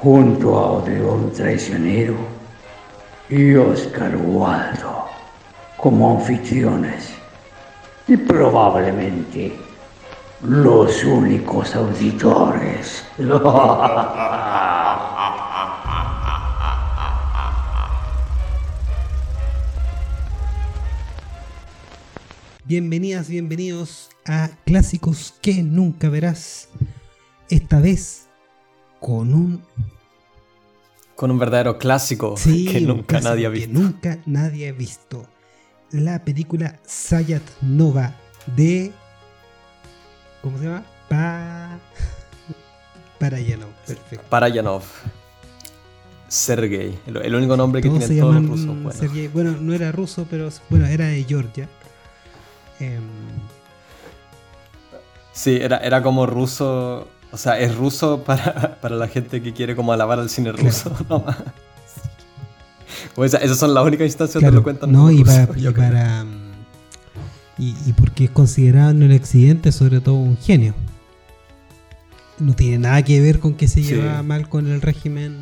junto a Odeón Traicionero y Oscar Waldo como anfitriones y probablemente los únicos auditores. Bienvenidas, bienvenidos a Clásicos que nunca verás. Esta vez con un con un verdadero clásico que nunca nadie ha visto. nunca nadie ha visto. La película Sayat Nova de ¿cómo se llama? Pa Parayanov, perfecto. Parayanov. Sergei, el, único nombre que tienen todos los rusos. Bueno. bueno. no era ruso, pero bueno, era de Georgia. Em, sí, era, era como ruso o sea, es ruso para, la gente que quiere como alabar al cine ruso, pues esas son las únicas instancias que lo cuentan. No, y para, y, porque es considerado en el occidente sobre todo un genio. No tiene nada que ver con que se lleva mal con el régimen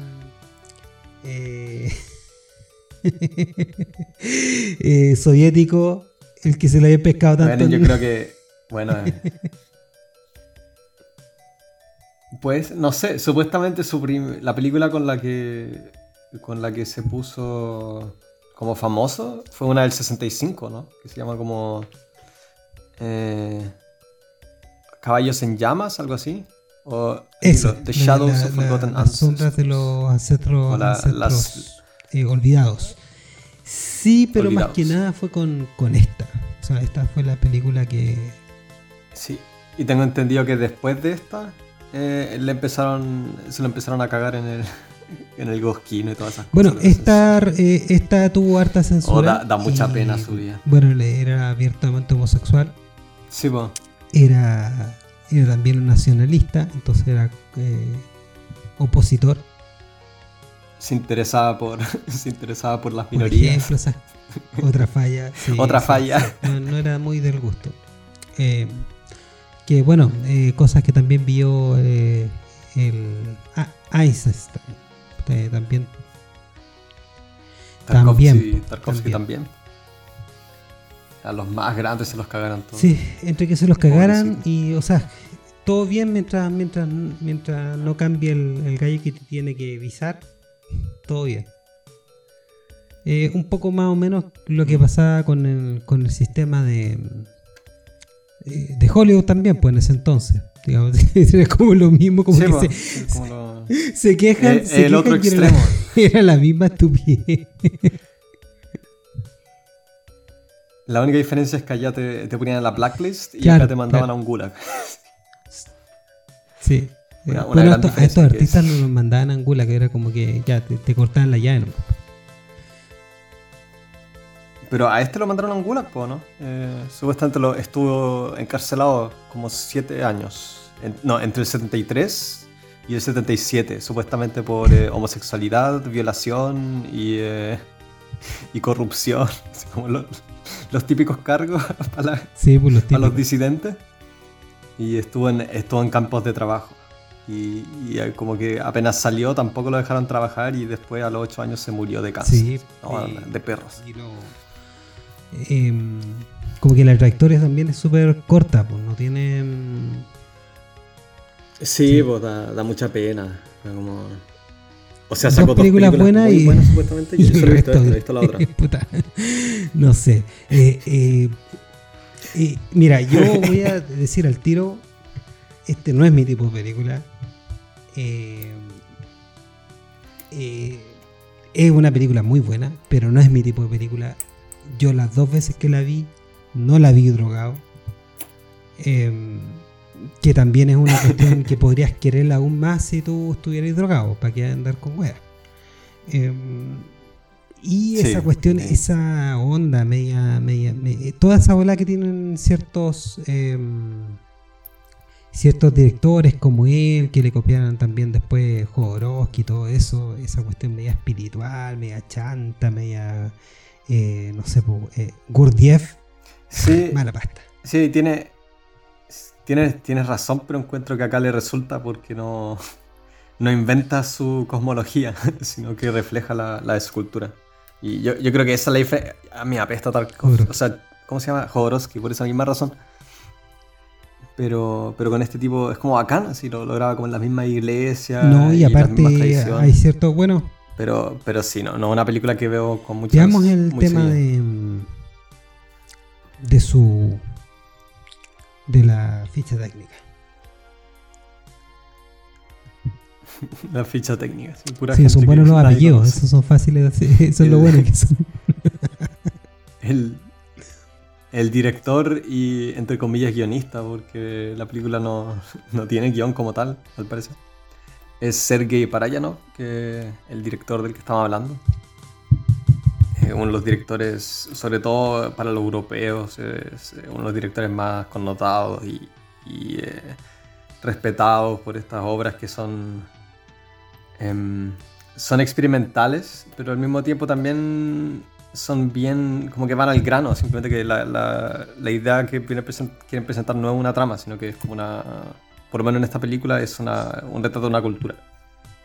eh, eh, soviético, el que se le haya pescado tanto. Bueno, yo creo que, bueno, eh, Pues, no sé, supuestamente su la película con la que con la que se puso como famoso fue una del 65, ¿no? Que se llama como eh, Caballos en llamas, algo así. O The Shadows of Forgotten Las sombras de los ancestros, eh, olvidados. Sí, pero más que nada fue con, con esta. O sea, esta fue la película que... Sí, y tengo entendido que después de esta eh, le empezaron, se lo empezaron a cagar en el, en el Gosquino y todas esas bueno, cosas. Bueno, esta, eh, esta tuvo harta censura. Oh, da, mucha pena su vida. Bueno, era abiertamente homosexual. Sí, pues. Era, era también un nacionalista, entonces era eh, opositor. Se interesaba por, se interesaba por las minorías. Por ejemplo, otra falla. otra falla. no, era muy del gusto. Eh, que bueno, eh, cosas que también vio eh, el ah, Einstein. Eh, también. también, Tarkovsky también. A los más grandes se los cagaran todos. Sí, entre que se los cagaran y, o sea, todo bien mientras mientras mientras no cambie el, gallo que te tiene que visar. Todo bien. un poco más o menos lo que pasaba con el, con el sistema de, de Hollywood también, pues en ese entonces. Digamos, era como lo mismo, como que pues, se, se, quejan. Eh, el, otro extremo. Era la, misma estupidez. La única diferencia es que allá te, te ponían en la blacklist y acá te mandaban a un gulag. Sí. Una, bueno, a estos artistas no nos mandaban a un gulag, que era como que ya te, te cortaban la llave. ¿no? Pero a este lo mandaron a un gulag, ¿no? Eh, supuestamente lo estuvo encarcelado como siete años. no, entre el 73 y el 77, supuestamente por eh, homosexualidad, violación y, eh, y corrupción. como los, típicos cargos para, pues, los, disidentes. Y estuvo en, estuvo en campos de trabajo. Y, como que apenas salió tampoco lo dejaron trabajar y después a los ocho años se murió de cáncer. Sí, de perros. Em, como que la trayectoria también es súper corta, pues no tiene... Em, sí, pues da, mucha pena. O sea, sacó dos películas, buenas y, buenas supuestamente. Y, he visto, la otra. no sé. Eh, eh, mira, yo voy a decir al tiro, este no es mi tipo de película. Eh, es una película muy buena, pero no es mi tipo de película yo las dos veces que la vi, no la vi drogado. Em, que también es una cuestión que podrías quererla aún más si tú estuvieras drogado, para que andar con weas. Em, y esa cuestión, esa onda media, media, toda esa ola que tienen ciertos em, ciertos directores como él, que le copiaron también después Jodorowsky y todo eso, esa cuestión media espiritual, media chanta, media, eh, no sé, eh, Gurdjieff, sí, mala pasta. Sí, tiene, tienes, tienes razón, pero encuentro que acá le resulta porque no, no inventa su cosmología, sino que refleja la, la escultura. Y yo, yo, creo que esa ley a mí apesta tal cosa. O sea, ¿cómo se llama? Jodorowsky, por esa misma razón. Pero, pero con este tipo es como bacán, así lo, graba como en la misma iglesia. No, y, aparte hay cierto, bueno. Pero, pero sí, no, no una película que veo con mucha Veamos el tema de, de su. de la ficha técnica. La ficha técnica, sí, pura sí son buenos los apellidos, esos son fáciles de eso es lo bueno que son. el, el director y, entre comillas, guionista, porque la película no, no tiene guion como tal, al parecer. Es Sergei Parayanov, que el director del que estamos hablando. Uno de los directores, sobre todo para los europeos, es uno de los directores más connotados y, eh, respetados por estas obras que son Em, son experimentales, pero al mismo tiempo también son bien, como que van al grano, simplemente que la, la, idea que quieren presentar no es una trama, sino que es como una, por lo menos en esta película, es una, un retrato de una cultura.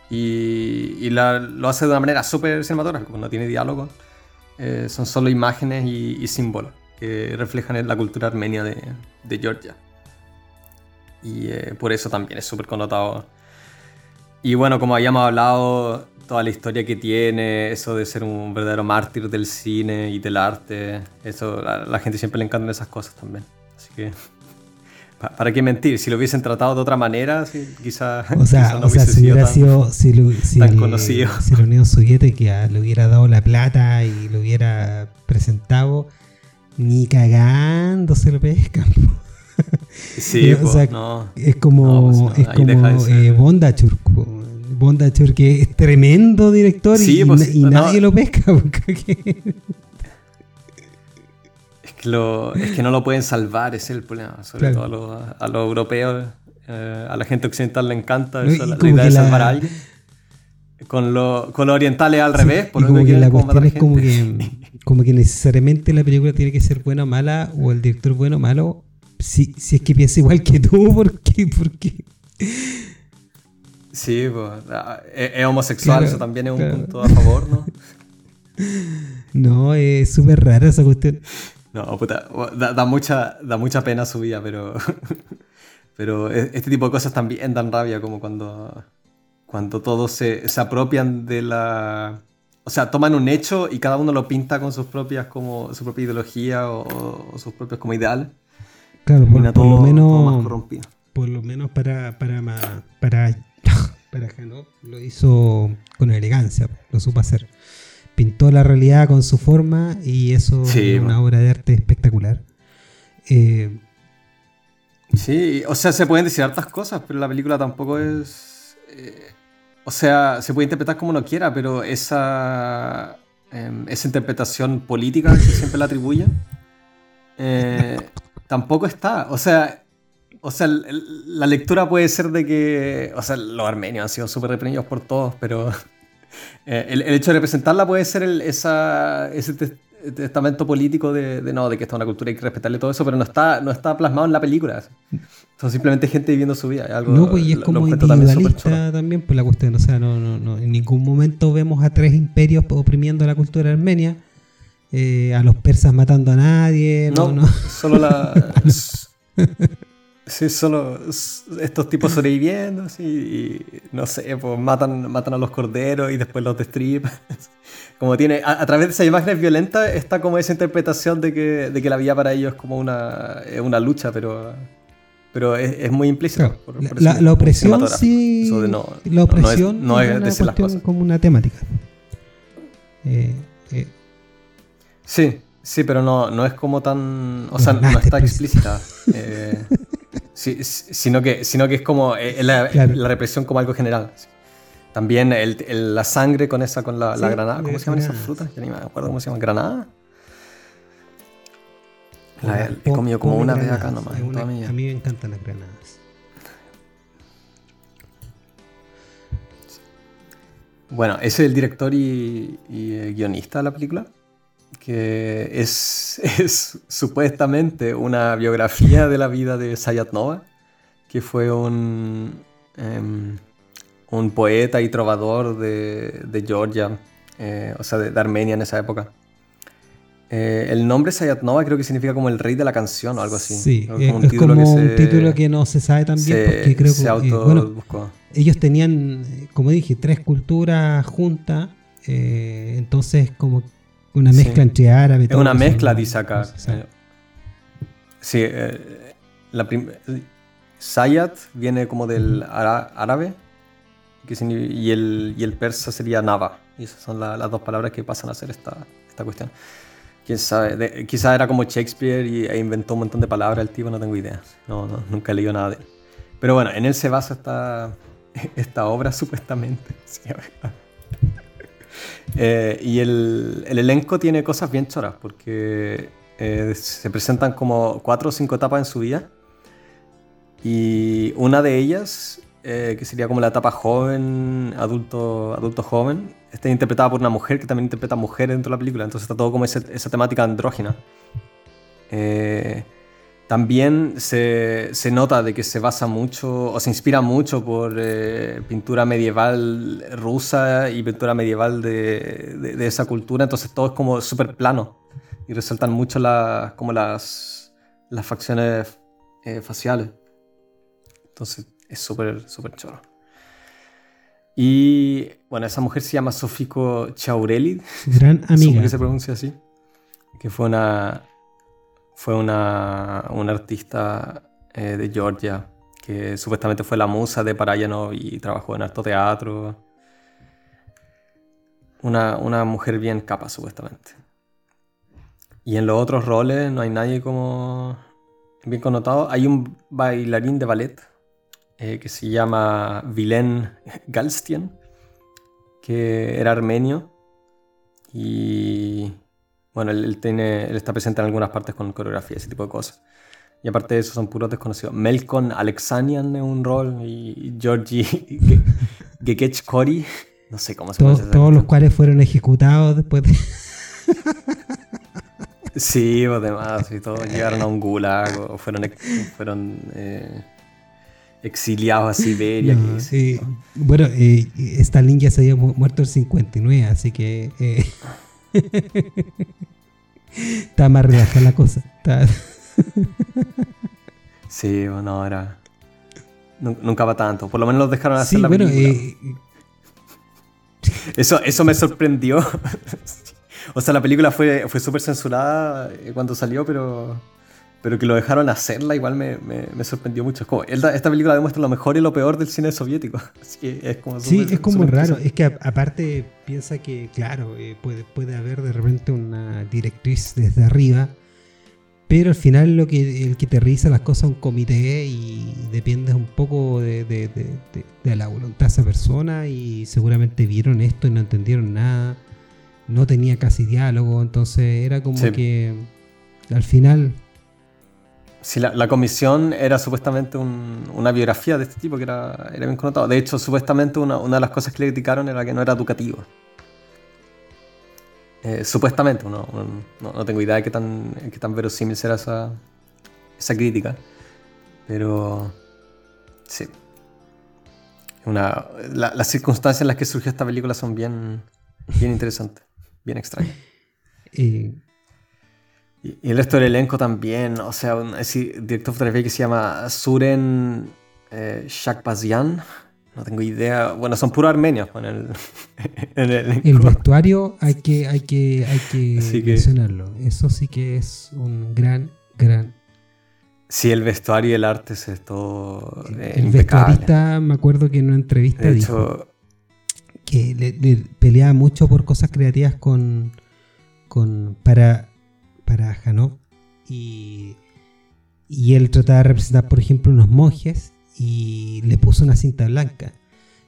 Y, y lo hace de una manera súper cinematográfica, no tiene diálogo, eh, son solo imágenes y, símbolos que reflejan la cultura armenia de, de Georgia. Y eh, por eso también es súper connotado y bueno, como habíamos hablado, toda la historia que tiene, eso de ser un verdadero mártir del cine y del arte, eso a la gente siempre le encantan esas cosas también. Así que, ¿para qué mentir? Si lo hubiesen tratado de otra manera, quizás o sea, no o sea, si hubiera sido si, lo, si, tan conocido. Si la Unión Soviética le hubiera dado la plata y lo hubiera presentado, ni cagando se lo pescan. Sí, o sea, no. Es como, es como eh, Bondachur. Bondachur, que es tremendo director y, pues, nadie lo pesca. es, que lo, es que no lo pueden salvar, ese es el problema. Sobre todo a los, a los europeos, eh, a la gente occidental le encanta eso, la, idea de salvar a alguien. Con, lo, con los orientales al revés, por como que la cuestión es como que, como que necesariamente la película tiene que ser buena o mala, o el director bueno o malo, si, si es que piensa igual que tú, ¿por qué? ¿Por qué? Sí, pues, es, homosexual, eso también es un punto a favor, ¿no? No, es súper rara esa cuestión. No, puta, da, mucha, da mucha pena su vida, pero, pero e, este tipo de cosas también dan rabia, como cuando, cuando todos se, se apropian de la... O sea, toman un hecho y cada uno lo pinta con sus propias, como, su propia ideología o, o sus propios como ideales. Claro, por, lo menos. Por lo menos para, para, para, para Janot lo hizo con elegancia, lo supo hacer. Pintó la realidad con su forma y eso es una obra de arte espectacular. Eh, sí, o sea, se pueden decir hartas cosas, pero la película tampoco es. Eh, o sea, se puede interpretar como uno quiera, pero esa, em, esa interpretación política que siempre la atribuye, eh, tampoco está. O sea, o sea, la lectura puede ser de que, o sea, los armenios han sido súper reprimidos por todos, pero eh, el, hecho de representarla puede ser esa, ese testamento político de, no, de que esta es una cultura y hay que respetarle todo eso, pero no está, no está plasmado en la película. Son simplemente gente viviendo su vida. Algo, no, pues y es como individualista también, por la cuestión. O sea, no, no, no, en ningún momento vemos a tres imperios oprimiendo la cultura armenia eh, a los persas matando a nadie. No, no, solo la. sí, solo estos tipos sobreviviendo, sí, y no sé, pues matan, matan a los corderos y después los destripan. Como tiene, a, través de esas imágenes violentas está como esa interpretación de que, de que la vida para ellos es como una, una lucha, pero pero es, muy implícito. la, opresión sí. la opresión no es, decir las cosas. como una temática. Eh, eh, Sí, sí, pero no, no es como tan. O sea, no está explícita. Eh, sí, sino, que, sino que es como eh, la, represión como algo general. También el, la sangre con esa, con la, granada. ¿Cómo se llaman esas frutas? Ya ni me acuerdo cómo se llaman. ¿Granada? he comido como una vez acá nomás. a mí me encantan las granadas. Bueno, ese es el director y, eh, guionista de la película, que es, es, supuestamente una biografía de la vida de Sayat Nova, que fue un, em, un poeta y trovador de, de Georgia, eh, o sea, de, Armenia en esa época. Eh, el nombre Sayat Nova creo que significa como el rey de la canción o algo así. Sí, es, un, título, que un título que no se sabe tan bien porque creo que bueno, ellos tenían, como dije, tres culturas juntas, eh, entonces como una mezcla entre árabe. Es una mezcla, dice acá. sí, eh, la Sayat viene como del árabe y, el, y el persa sería Nava. Y esas son las dos palabras que pasan a ser esta, esta cuestión. Quién sabe, quizás era como Shakespeare y, e inventó un montón de palabras el tipo, no tengo idea. No, no, nunca he leído nada de él. Pero bueno, en él se basa esta, esta obra supuestamente. Eh, y el, el, elenco tiene cosas bien choras porque eh, se presentan como cuatro o cinco etapas en su vida. Y una de ellas, eh, que sería como la etapa joven, adulto, adulto joven, está interpretada por una mujer que también interpreta mujer dentro de la película. Entonces está todo como esa temática andrógina. También se, se, nota de que se basa mucho o se inspira mucho por eh, pintura medieval rusa y pintura medieval de, de, esa cultura, entonces todo es como súper plano y resaltan mucho la, como las, las facciones eh, faciales. Entonces es súper, súper choro. Y bueno, esa mujer se llama Sofiko Chaureli. Gran amiga. que se pronuncia así. Que fue una, fue una, una artista eh, de Georgia que supuestamente fue la musa de Parayanov y trabajó en alto teatro. Una, una, mujer bien capa, supuestamente. Y en los otros roles no hay nadie como bien connotado. Hay un bailarín de ballet eh, que se llama Vilen Galstien, que era armenio y bueno, él, tiene, él está presente en algunas partes con coreografía, ese tipo de cosas. Y aparte de eso son puros desconocidos. Melkon Alexanian es un rol y Georgi Gekech Kori, no sé cómo se pronuncia. Todos los cuales fueron ejecutados después de... sí, o demás, y todos llegaron a un gulag o fueron, fueron eh, exiliados a Siberia. sí. Bueno, eh, Stalin ya se había muerto el 59, así que... Está más relajada la cosa. sí, bueno, ahora. Nunca va tanto. Por lo menos los dejaron hacer la película. Eh, eso, eso me sorprendió. o sea, la película fue, fue súper censurada eh, cuando salió, pero pero que lo dejaron hacerla igual me, me, sorprendió mucho. Es como, esta, película demuestra lo mejor y lo peor del cine soviético. es como sí, es como raro. Es que aparte piensa que, claro, eh, puede, puede haber de repente una directriz desde arriba, pero al final lo que el que te revisa las cosas es un comité y depende un poco de, de, de, la voluntad de esa persona y seguramente vieron esto y no entendieron nada. No tenía casi diálogo, entonces era como que al final Sí, la, comisión era supuestamente una biografía de este tipo que era, era bien connotado. De hecho, supuestamente una, de las cosas que le criticaron era que no era educativo. Eh, supuestamente, no, no, tengo idea de qué tan, qué tan verosímil será esa, esa crítica. Pero sí. Una, las circunstancias en las que surgió esta película son bien, bien interesantes, bien extrañas. Y y, el resto del elenco también, o sea, un director de fotografía que se llama Suren eh, Shakbazian. No tengo idea. Bueno, son puros armenios en el, en el, el vestuario hay que, hay que, hay que, mencionarlo. Eso sí que es un gran, gran. Sí, el vestuario y el arte es todo. Eh, el vestuarista, me acuerdo que en una entrevista dijo que le, peleaba mucho por cosas creativas con, con para para Janov y, y él trataba de representar, por ejemplo, unos monjes y le puso una cinta blanca.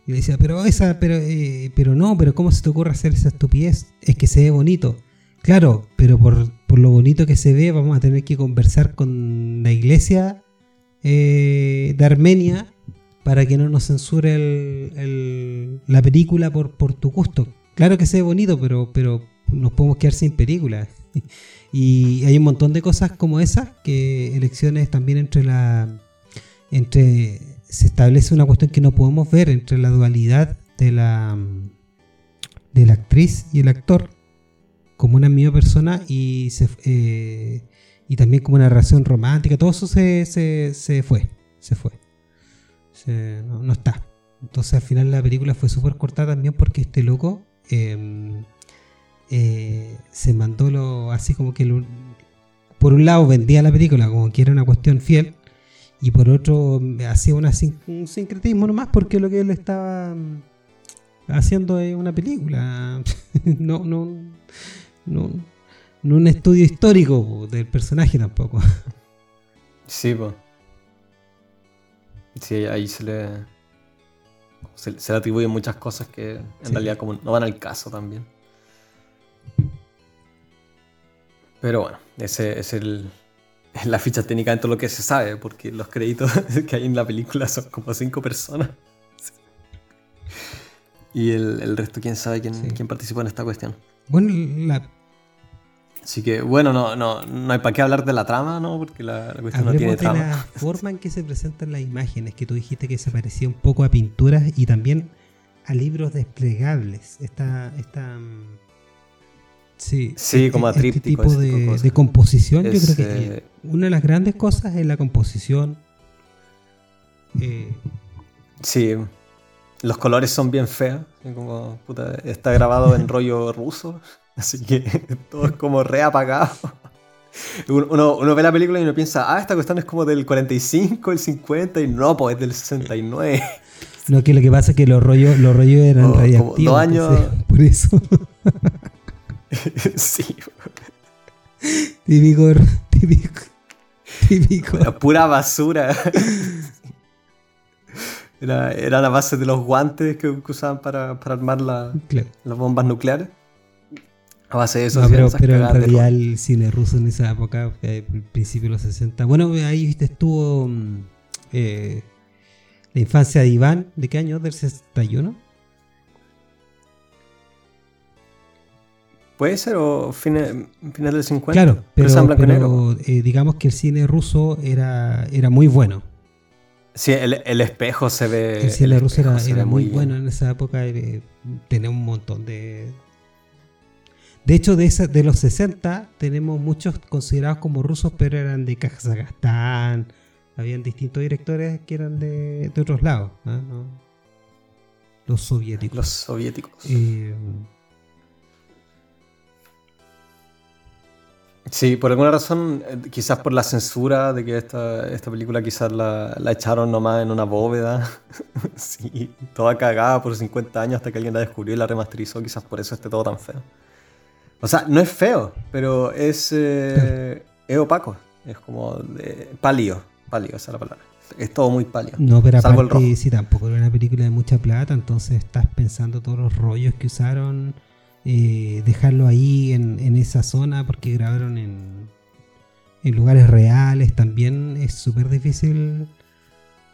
Y le decía, pero esa, pero, eh, pero no, pero ¿cómo se te ocurre hacer esa estupidez? Es que se ve bonito. Claro, pero por, lo bonito que se ve, vamos a tener que conversar con la iglesia eh, de Armenia para que no nos censure la película por, por tu gusto. Claro que se ve bonito, pero, pero nos podemos quedar sin película. y hay un montón de cosas como esas, que elecciones también entre la... entre se establece una cuestión que no podemos ver entre la dualidad de la de la actriz y el actor como una misma persona y eh, y también como una relación romántica. Todo eso se, se, fue se fue. No, está. Entonces al final la película fue súper cortada también porque este loco em, eh, se mandó lo así como que por un lado vendía la película como que era una cuestión fiel y por otro hacía una, un sincretismo nomás porque lo que él estaba mm, haciendo es una película, no, no, no, no un estudio histórico del personaje tampoco. Sí, pues. Sí, ahí se le, se, le atribuyen muchas cosas que en realidad como no van al caso también. Pero bueno, ese es el, la ficha técnica dentro de lo que se sabe, porque los créditos que hay en la película son como cinco personas. Y el, resto, quién sabe quién, quién, participó en esta cuestión. Bueno, la... Así que, bueno, no, no, no hay para qué hablar de la trama, ¿no? Porque la, cuestión no tiene trama. la forma en que se presentan las imágenes, que tú dijiste que se parecía un poco a pinturas y también a libros desplegables. Esta, esta mm, Sí, sí como a este tipo de, composición, yo creo que eh, una de las grandes cosas es la composición. Eh, sí, los colores son bien feos. Como, está grabado en rollo ruso, así que todo es como reapagado. Uno, uno, ve la película y uno piensa, ah, esta cuestión es como del 45, el 50, y no, pues es del 69. No, que lo que pasa es que los rollos, los rollos eran oh, radiactivos. Dos años. por eso. sí. Típico, típico, típico. La pura basura. Era, la base de los guantes que, usaban para, armar las bombas nucleares. A base de eso. pero, pero en realidad el cine ruso en esa época, eh, al principio de los 60. Bueno, ahí viste, estuvo mm, eh, la infancia de Iván. ¿De qué año? ¿Del 61? Puede ser, o final del 50. Claro, pero, eh, digamos que el cine ruso era, era muy bueno. Sí, el, espejo se ve. El cine ruso era, muy, bueno en esa época. Eh, tenía un montón de. De hecho, de, esa, de los 60 tenemos muchos considerados como rusos, pero eran de Kazajstán. Habían distintos directores que eran de, otros lados. Los soviéticos. Los soviéticos. Eh, Sí, por alguna razón, eh, quizás por la censura de que esta, esta película quizás la, la echaron nomás en una bóveda, sí, toda cagada por 50 años hasta que alguien la descubrió y la remasterizó, quizás por eso esté todo tan feo. O sea, no es feo, pero es, eh, es opaco, es como de, pálido, pálido, esa es la palabra. Es todo muy pálido. No, pero aparte, sí, tampoco era una película de mucha plata, entonces estás pensando todos los rollos que usaron eh, dejarlo ahí en, esa zona porque grabaron en, en lugares reales. También es súper difícil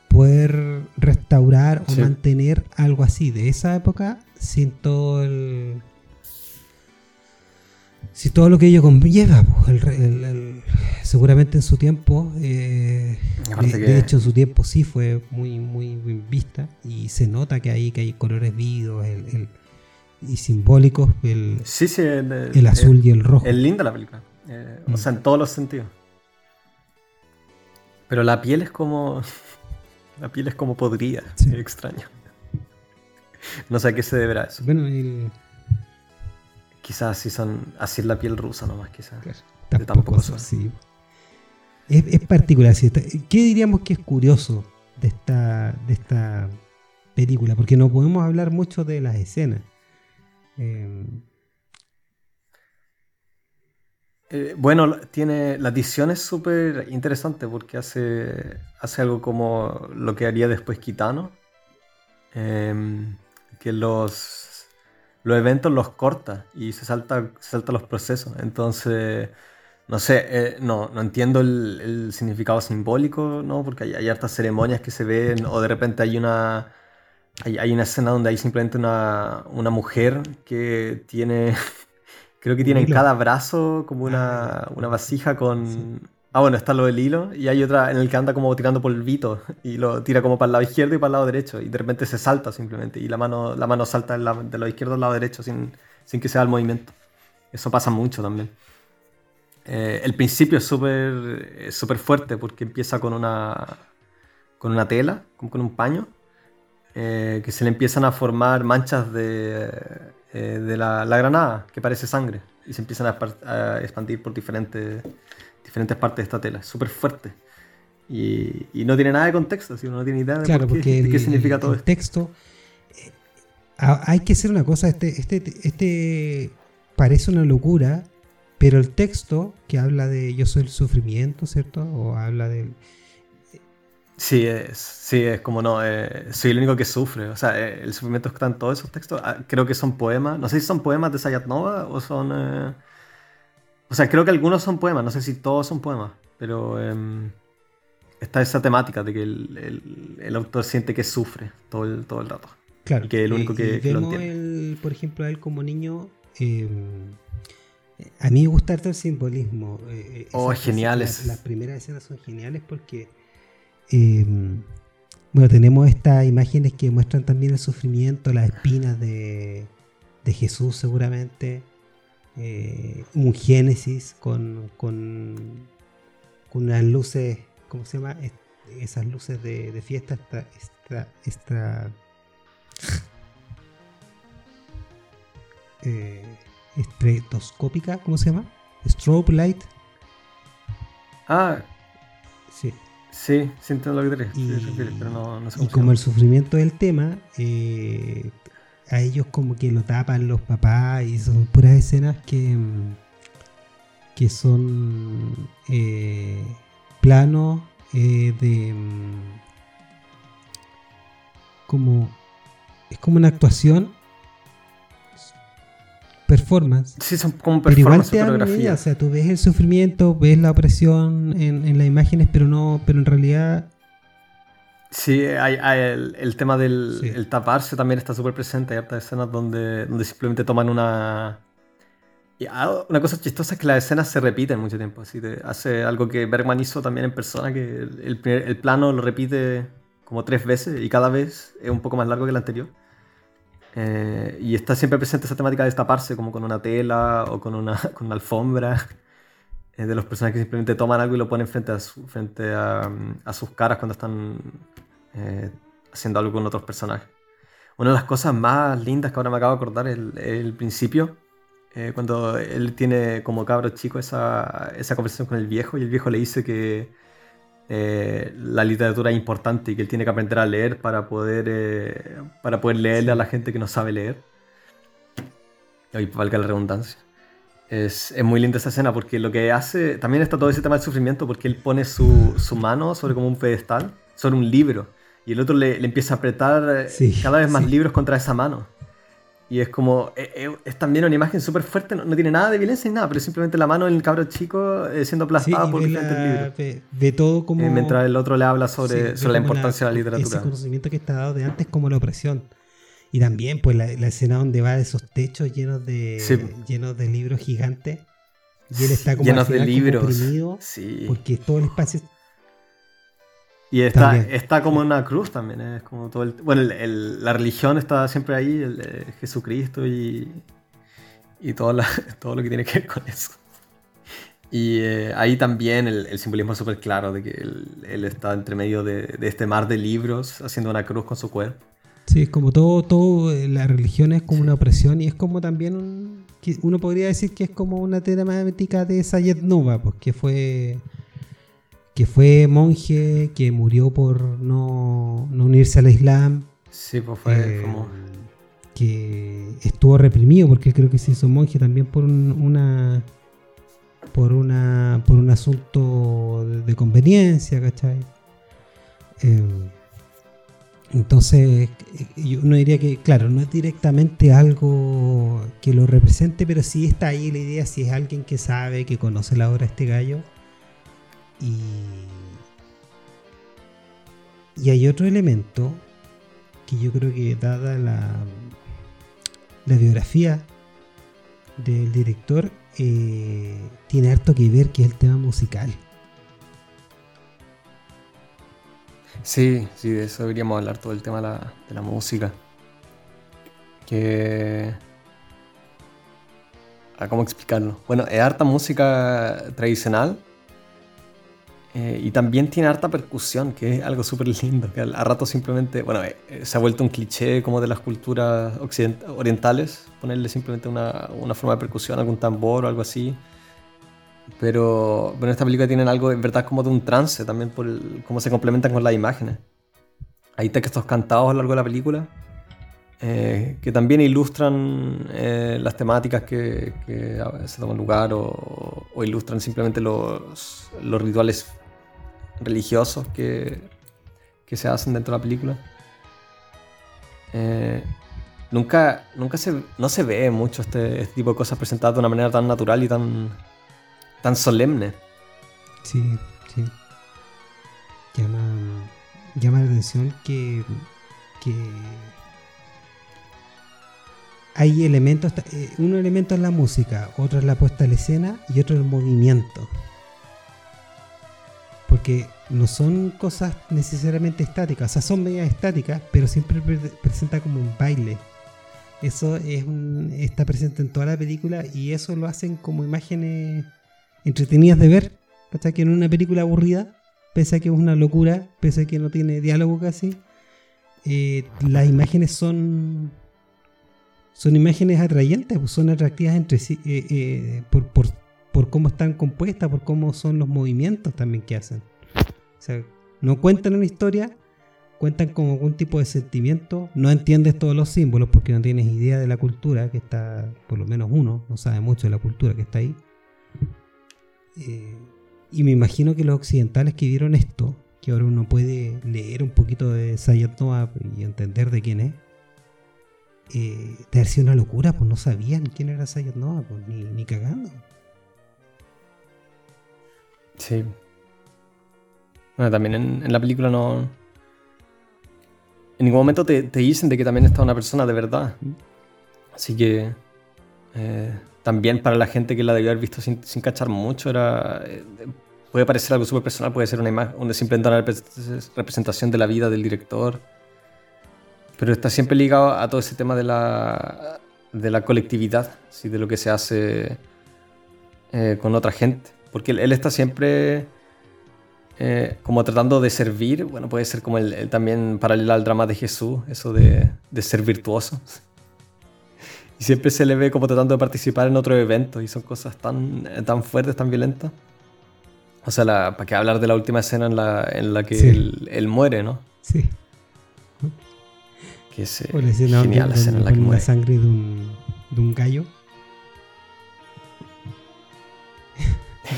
poder restaurar o mantener algo así. De esa época sin todo el si todo lo que ello conlleva seguramente en su tiempo eh, de, hecho en su tiempo sí fue muy muy bien vista. Y se nota que ahí que hay colores vivos el, y simbólicos, el, sí, sí, el, azul y el rojo. Es linda la película, eh, o sea, en todos los sentidos. Pero la piel es como. La piel es como podrida, es extraño. No sé a qué se deberá eso. Bueno, el... Quizás así son. Así es la piel rusa nomás, quizás. tampoco, así. Es, es particular. ¿Qué diríamos que es curioso de esta, de esta película? Porque no podemos hablar mucho de las escenas. Em, eh, bueno, tiene la edición es súper interesante porque hace, hace algo como lo que haría después Kitano. em, que los, los eventos los corta y se salta, salta los procesos. Entonces, no sé, eh, no, no entiendo el, significado simbólico, ¿no? Porque hay, hay, hartas ceremonias que se ven, o de repente hay una, hay, hay una escena donde hay simplemente una, una mujer que tiene, creo que tiene en cada brazo como una, ah, una vasija con... Ah, bueno, está lo del hilo y hay otra en el que anda como tirando polvito y lo tira como para el lado izquierdo y para el lado derecho y de repente se salta simplemente y la mano, la mano salta de lado izquierdo al lado derecho sin, sin que sea el movimiento. Eso pasa mucho también. Eh, el principio es súper súper fuerte porque empieza con una, con una tela, como con un paño, eh, que se le empiezan a formar manchas de, eh, de la, la, granada, que parece sangre, y se empiezan a, a expandir por diferentes diferentes partes de esta tela. Es súper fuerte. Y, y, no tiene nada de contexto, si uno no tiene idea de, qué, significa todo el texto. Eh, hay que hacer una cosa, este, este, este parece una locura, pero el texto que habla de yo soy el sufrimiento, ¿cierto? O habla del... Sí, es, sí, es como no, eh, soy el único que sufre. O sea, eh, el sufrimiento que está en todos esos textos. Ah, creo que son poemas. No sé si son poemas de Sayat Nova o son... O sea, creo que algunos son poemas, no sé si todos son poemas, pero em, está esa temática de que el, autor siente que sufre todo el, todo el rato. Claro. Y que es el único que, lo entiende. por ejemplo, a él como niño. Em, a mí me gusta el simbolismo. Eh, eh, oh, geniales. Las, primeras escenas son geniales porque. Em, bueno, tenemos estas imágenes que muestran también el sufrimiento, las espinas de, de Jesús, seguramente. Eh, un Génesis con, con, unas luces, ¿cómo se llama? esas luces de, fiesta extra, extra, eh, estretoscópica, ¿cómo se llama? Strobe light. Ah, sí. Sí, siento lo que y, pero no, y como el sufrimiento del tema, eh, a ellos como que lo tapan los papás y son puras escenas que, que son eh, planos eh, de como es como una actuación performance sí son como performance pero igual o sea tú ves el sufrimiento ves la opresión en, en las imágenes pero no pero en realidad Sí, hay, el, tema del taparse también está súper presente. Hay hartas escenas donde, donde simplemente toman una. Y una cosa chistosa es que las escenas se repiten mucho tiempo. Así hace algo que Bergman hizo también en persona, que el, el, plano lo repite como tres veces y cada vez es un poco más largo que el anterior. Eh, y está siempre presente esa temática de taparse, como con una tela o con una, con una alfombra. Eh, de los personajes que simplemente toman algo y lo ponen frente a, frente a, a sus caras cuando están eh, haciendo algo con otros personajes. Una de las cosas más lindas que ahora me acabo de acordar es el, principio, eh, cuando él tiene como cabro chico esa, esa, conversación con el viejo y el viejo le dice que eh, la literatura es importante y que él tiene que aprender a leer para poder, para poder leerle a la gente que no sabe leer. Y valga la redundancia. Es, es, muy linda esa escena porque lo que hace, también está todo ese tema del sufrimiento porque él pone su, su mano sobre como un pedestal, sobre un libro y el otro le, empieza a apretar eh, cada vez más libros contra esa mano. Y es como, eh, eh, es, también una imagen súper fuerte, no, tiene nada de violencia ni nada, pero simplemente la mano del cabro chico siendo aplastada por diferentes libros. Ve, todo como... mientras el otro le habla sobre, sobre la importancia de la literatura. Ese conocimiento que está dado de antes como la opresión. Y también pues la, escena donde va de esos techos llenos de, llenos de libros gigantes. Y él está como llenos de libros. Porque todo el espacio y está, está como una cruz también, es como todo el, bueno, la religión está siempre ahí, el, Jesucristo y, y todo, todo lo que tiene que ver con eso. Y eh, ahí también el, simbolismo es súper claro de que él, está entre medio de, este mar de libros haciendo una cruz con su cuerpo. Sí, es como todo, todo, eh, la religión es como una opresión y es como también, uno podría decir que es como una temática de Sayed Nova, pues que fue que fue monje, que murió por no, unirse al Islam. Sí, pues fue eh, Que estuvo reprimido porque creo que se hizo monje también por una. por una. por un asunto de, conveniencia, ¿cachai? Eh, Entonces, uno diría que, claro, no es directamente algo que lo represente, pero sí está ahí la idea si es alguien que sabe, que conoce la obra de este gallo. Y, y hay otro elemento que yo creo que dada la, la biografía del director, eh, tiene harto que ver que es el tema musical. Sí, sí, de eso deberíamos hablar todo el tema de la, música. Que... ¿Cómo explicarlo? Bueno, es harta música tradicional eh, y también tiene harta percusión, que es algo súper lindo, que a, rato simplemente, bueno, eh, eh, se ha vuelto un cliché como de las culturas orientales, ponerle simplemente una, una forma de percusión, algún tambor o algo así. Pero, en esta película tienen algo, en verdad, como de un trance también por cómo se complementan con las imágenes. Hay textos cantados a lo largo de la película eh, que también ilustran eh, las temáticas que, se toman lugar o, ilustran simplemente los, los rituales religiosos que, que, se hacen dentro de la película. Eh, nunca nunca se, no se ve mucho este, este tipo de cosas presentadas de una manera tan natural y tan tan solemne. Sí, sí. Llama, llama la atención que, que hay elementos, eh, un elemento es la música, otro es la puesta en escena y otro el movimiento. Porque no son cosas necesariamente estáticas, o sea, son medias estáticas, pero siempre presenta como un baile. Eso es está presente en toda la película y eso lo hacen como imágenes entretenidas de ver, hasta que en una película aburrida, pese a que es una locura, pese a que no tiene diálogo casi, eh, las imágenes son son imágenes atrayentes, pues, son atractivas entre sí, eh, eh, por, por, por, cómo están compuestas, por cómo son los movimientos también que hacen. O sea, no cuentan una historia, cuentan con algún tipo de sentimiento, no entiendes todos los símbolos porque no tienes idea de la cultura que está, por lo menos uno, no sabe mucho de la cultura que está ahí. Eh, y me imagino que los occidentales que vieron esto, que ahora uno puede leer un poquito de Sayat Noah y entender de quién es, eh, te sido una locura, pues no sabían quién era Sayat Noah, pues ni, ni cagando. Sí. Bueno, también en, la película no. En ningún momento te, dicen de que también está una persona de verdad. Así que. Eh, también para la gente que la debió haber visto sin, cachar mucho, era eh, puede parecer algo súper personal, puede ser una imagen, una simplemente representación de la vida del director, pero está siempre ligado a todo ese tema de la, de la colectividad, ¿sí? de lo que se hace eh, con otra gente, porque él, está siempre... Eh, como tratando de servir, bueno, puede ser como el, también paralelo al drama de Jesús, eso de, de ser virtuoso. Y siempre se le ve como tratando de participar en otro evento y son cosas tan, tan fuertes, tan violentas. O sea, ¿para qué hablar de la última escena en la, en la que él, muere, no? Sí. Que es eh, genial la escena en la que muere. la sangre de un, de un gallo.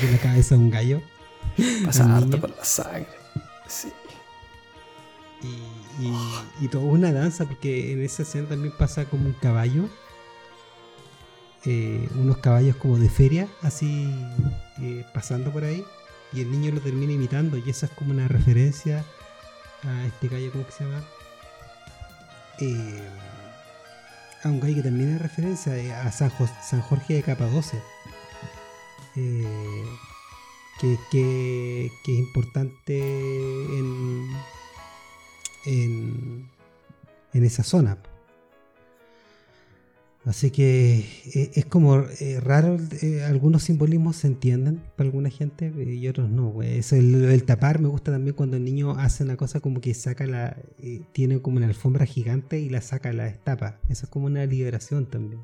de la cabeza de un gallo. Pasa harto por la sangre. Sí. Y, y, y toda una danza, porque en esa escena también pasa como un caballo eh, unos caballos como de feria, así eh, pasando por ahí, y el niño lo termina imitando, y esa es como una referencia a este gallo, ¿cómo que se llama? Eh, a un gallo que también es referencia a San, Jorge de Capadocia. Que, que, es importante en, en, en esa zona. Así que eh, es como eh, raro, eh, algunos simbolismos se entienden para alguna gente y otros no. Eso, el, tapar me gusta también cuando el niño hace una cosa como que saca la, tiene como una alfombra gigante y la saca, la destapa. Eso es como una liberación también.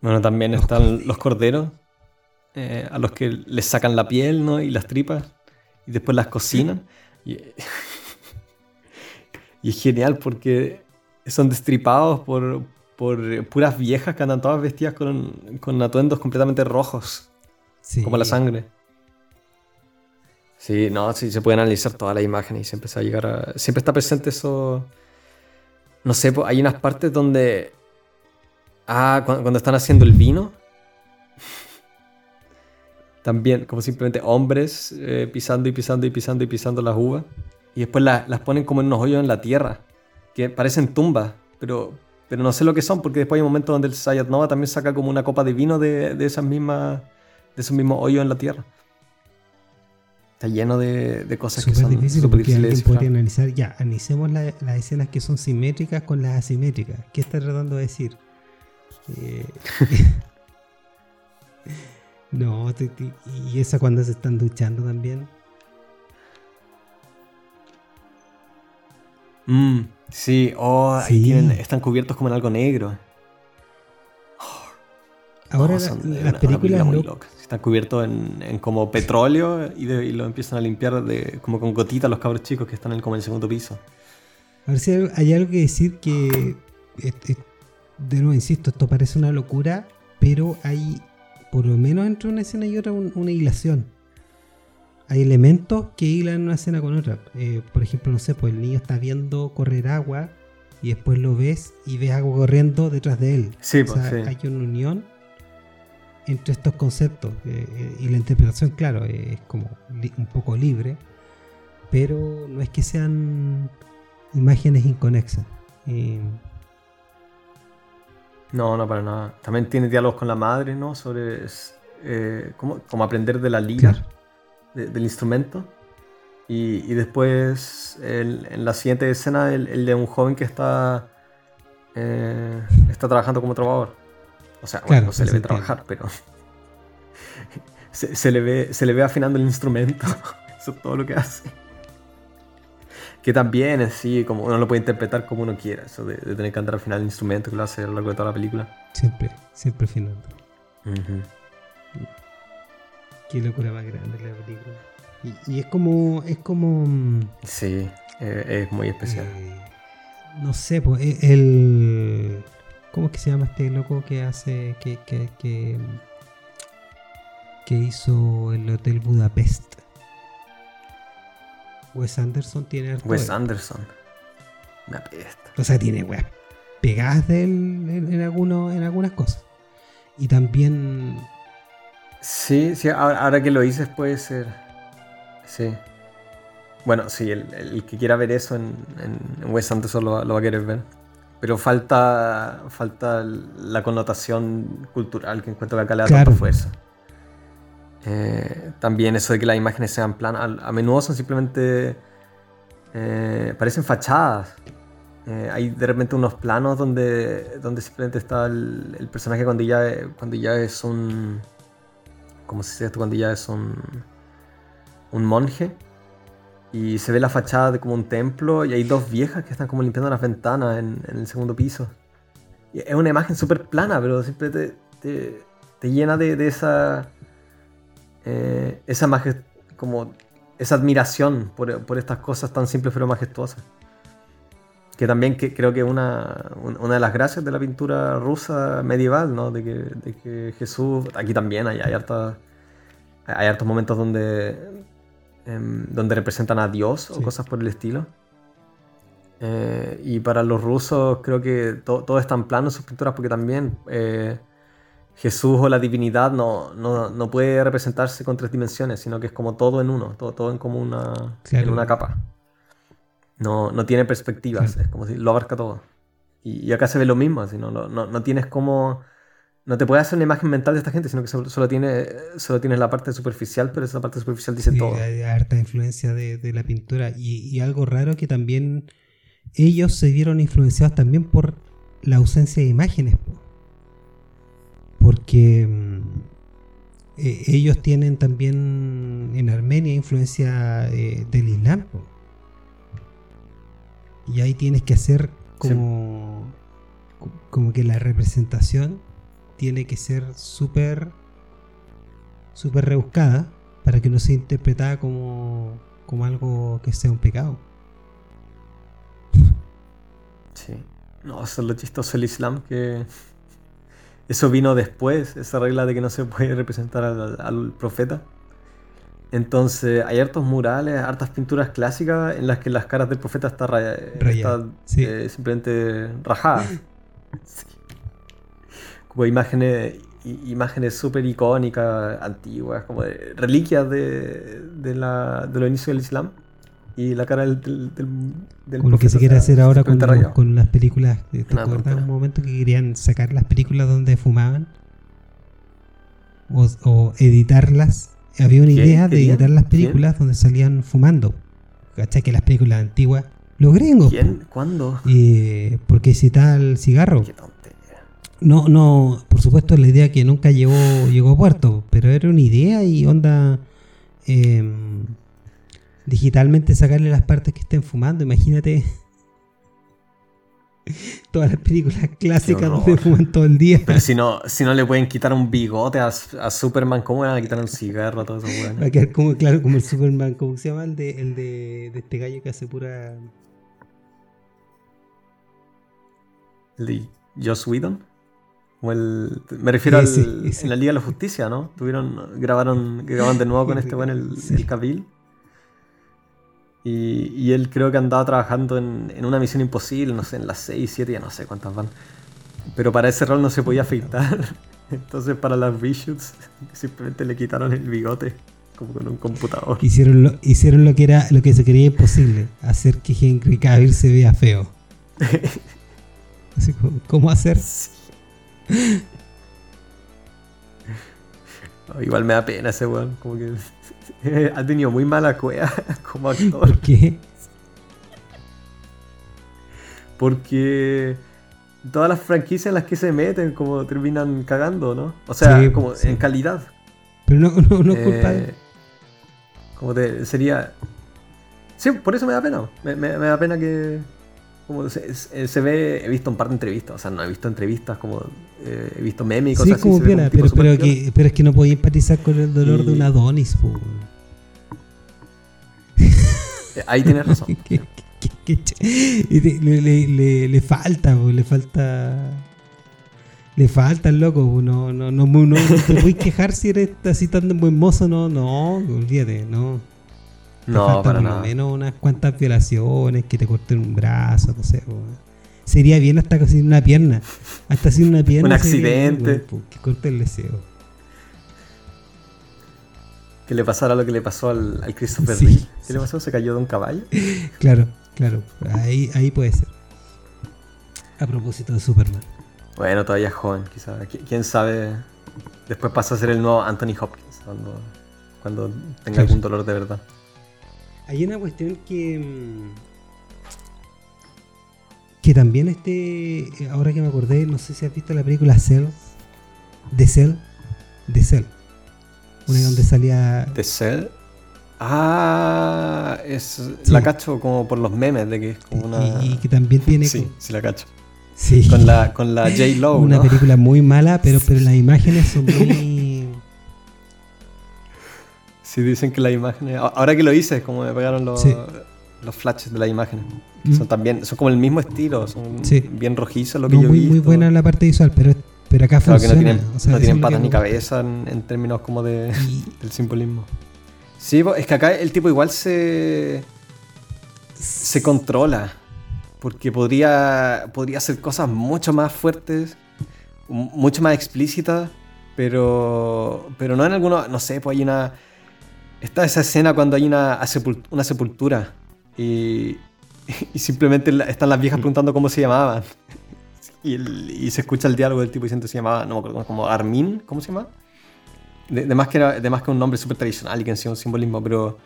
Bueno, también están los corderos, a los que les sacan la piel ¿no? y las tripas y después las cocinan. y, y es genial porque son destripados por, por puras viejas que andan todas vestidas con, con atuendos completamente rojos. Como la sangre. Sí, no, sí, se puede analizar todas las imágenes y siempre se va a llegar a... Siempre está presente eso... No sé, hay unas partes donde... Ah, cuando, están haciendo el vino. También, como simplemente hombres eh, pisando y pisando y pisando y pisando las uvas. Y después las ponen como en unos hoyos en la tierra. Que parecen tumbas, pero, pero no sé lo que son, porque después hay momentos donde el Sayat Nova también saca como una copa de vino de, de esas mismas, de esos mismos hoyos en la tierra. Está lleno de, de cosas que son difíciles porque alguien podría analizar, ya, analicemos las escenas que son simétricas con las asimétricas. ¿Qué está tratando de decir? Eh, no, y esa cuando se están duchando también. Mm, sí, oh, Ahí están cubiertos como en algo negro. Ahora las películas están cubiertos en, como petróleo y, lo empiezan a limpiar de, como con gotitas los cabros chicos que están en, como en el segundo piso. A ver si hay, algo que decir que, de nuevo, insisto, esto parece una locura, pero hay, por lo menos entre una escena y otra, una hilación hay elementos que hilan una escena con otra. Eh, por ejemplo, no sé, pues el niño está viendo correr agua y después lo ves y ves agua corriendo detrás de él. Sí, pues, Hay una unión entre estos conceptos eh, eh, y la interpretación, claro, es como un poco libre, pero no es que sean imágenes inconexas. no, no, para nada. También tiene diálogos con la madre, ¿no? Sobre cómo, aprender de la lira del instrumento. Y, después, en la siguiente escena, el, de un joven que está, eh, está trabajando como trovador. O sea, bueno, no se le ve trabajar, pero se, le ve, se le ve afinando el instrumento. Eso es todo lo que hace. Que también sí, como uno lo puede interpretar como uno quiera, eso de, tener que andar al final el instrumento que lo hace a lo largo de toda la película. Siempre, siempre afinando. Qué locura más grande la película. Y, es como. Es como. Mm, sí, eh, es muy especial. Eh, no sé, pues e, el. ¿Cómo es que se llama este loco que hace. que, que, que, que hizo el Hotel Budapest? Wes Anderson tiene Wes Anderson. Una pesta. O sea, tiene weas pegadas de él en, en, algunos, en algunas cosas. Y también Sí, sí, ahora, que lo dices puede ser. Sí. Bueno, sí, el, que quiera ver eso en, en Wes Anderson lo, va a querer ver. Pero falta, falta la connotación cultural que encuentro que acá le da tanta fuerza. Eh, también eso de que las imágenes sean planas, a, menudo son simplemente. Eh, parecen fachadas. Eh, hay de repente unos planos donde, donde simplemente está el, personaje cuando ya, cuando ya es un como se dice esto cuando ya es un, un monje. Y se ve la fachada de como un templo y hay dos viejas que están como limpiando las ventanas en, el segundo piso. Y es una imagen súper plana, pero siempre te, te, llena de, esa... Eh, esa como esa admiración por, por, estas cosas tan simples pero majestuosas. Que también que, creo que una, una de las gracias de la pintura rusa medieval, ¿no? De que, de que Jesús, aquí también hay, hay, hay hartos momentos donde, donde representan a Dios o cosas por el estilo. Eh, y para los rusos creo que todo es tan plano en sus pinturas porque también eh, Jesús o la divinidad no, no, no, puede representarse con tres dimensiones, sino que es como todo en uno, todo, todo en como una, en una capa no, no tiene perspectivas, es como si lo abarca todo. Y, acá se ve lo mismo, así, no, no, no, tienes como... No te puedes hacer una imagen mental de esta gente, sino que solo, tiene, solo tienes la parte superficial, pero esa parte superficial dice todo. Hay harta influencia de, la pintura y, algo raro que también ellos se vieron influenciados también por la ausencia de imágenes. Porque mm, e, ellos tienen también en Armenia influencia eh, del Islam. Y ahí tienes que hacer como, como que la representación tiene que ser súper súper rebuscada para que no sea interpretada como, como algo que sea un pecado. Sí. No, eso es lo chistoso del Islam, que eso vino después, esa regla de que no se puede representar al, al profeta. Entonces hay hartos murales, hartas pinturas clásicas en las que las caras del profeta están está, eh, simplemente rajadas. Como imágenes imágenes súper icónicas, antiguas, como de reliquias de, de, la, de los inicios del Islam. Y la cara del, del, del Con lo que se quiere hacer ahora con, con, las películas. ¿Te acuerdas un momento que querían sacar las películas donde fumaban? O, o editarlas. Había una idea de editar las películas donde salían fumando. ¿Cachai? Que las películas antiguas. Los gringos. ¿Quién? ¿Cuándo? Eh, porque si tal cigarro. Qué no, no, por supuesto la idea que nunca llegó, llegó a puerto, pero era una idea y onda em, digitalmente sacarle las partes que estén fumando, imagínate todas las películas clásicas donde fuman todo el día. Pero si no, si no le pueden quitar un bigote a, Superman, ¿cómo van a quitar un cigarro a todo eso? Va a quedar como, claro, como el Superman, ¿cómo se llama? El de, el de, de este gallo que hace pura... ¿El de Joss Whedon? Me refiero a la Liga de la Justicia, ¿no? Tuvieron, grabaron, grabaron de nuevo con este bueno el, el Y, él creo que andaba trabajando en, una misión imposible, no sé, en las 6, 7, ya no sé cuántas van. Pero para ese rol no se podía afeitar. Entonces para las reshoots simplemente le quitaron el bigote como con un computador. Hicieron lo, hicieron lo que era lo que se creía imposible, hacer que Henry Cavill se vea feo. ¿Cómo hacer? igual me da pena ese weón. Como que ha tenido muy mala cueva como actor. ¿Por qué? Porque todas las franquicias en las que se meten como terminan cagando, ¿no? O sea, como en calidad. Pero no, no, no es culpa eh, Como te, sería... Sí, por eso me da pena. me da pena que, como se, ve, he visto un par de entrevistas, o sea, no he visto entrevistas como eh, he visto memes y cosas sí, como pero, pero, que, pero, es que no podía empatizar con el dolor de un Adonis. Eh, ahí tienes razón. le, le, falta, le falta. Le falta el loco, no, no, no, no, no te puedes quejar si eres así tan buen mozo, no, no, olvídate, no. No, para nada. menos unas cuantas violaciones, que te corten un brazo, no sé. Sería bien hasta sin una pierna. Hasta sin una pierna. un accidente. que corte el deseo. Que le pasara lo que le pasó al, Christopher Reeve. ¿Qué le pasó? ¿Se cayó de un caballo? claro, claro. Ahí, ahí puede ser. A propósito de Superman. Bueno, todavía es joven, quizás. ¿Quién sabe? Después pasa a ser el nuevo Anthony Hopkins cuando, cuando tenga algún dolor de verdad. Hay una cuestión que. Mm, que también este. Ahora que me acordé, no sé si has visto la película Cell. De Cell. De Cell. Una donde salía. ¿De Cell? Ah, es. La cacho como por los memes de que es como una. Y, que también tiene. Sí, sí, la cacho. Sí. Con la, con la J. Lo. Una película muy mala, pero, pero las imágenes son muy. Sí, dicen que la imagen. Ahora que lo hice, como me pegaron los, los flashes de las imágenes. Mm. Son también, son como el mismo estilo, son bien rojizos lo que yo muy, Muy buena la parte visual, pero, pero acá claro funciona. que no tienen, no tienen patas ni cabeza en, términos como de, del simbolismo. Sí, es que acá el tipo igual se. se controla. Porque podría, podría hacer cosas mucho más fuertes, mucho más explícitas, pero, pero no en algunos. No sé, pues hay una Está esa escena cuando hay una, una sepultura y, y, simplemente están las viejas preguntando cómo se llamaban. Y, se escucha el diálogo del tipo diciendo que se llamaba, no me acuerdo, como Armin, ¿cómo se llama? De, más, que era, de más que un nombre súper tradicional y que encima un simbolismo, pero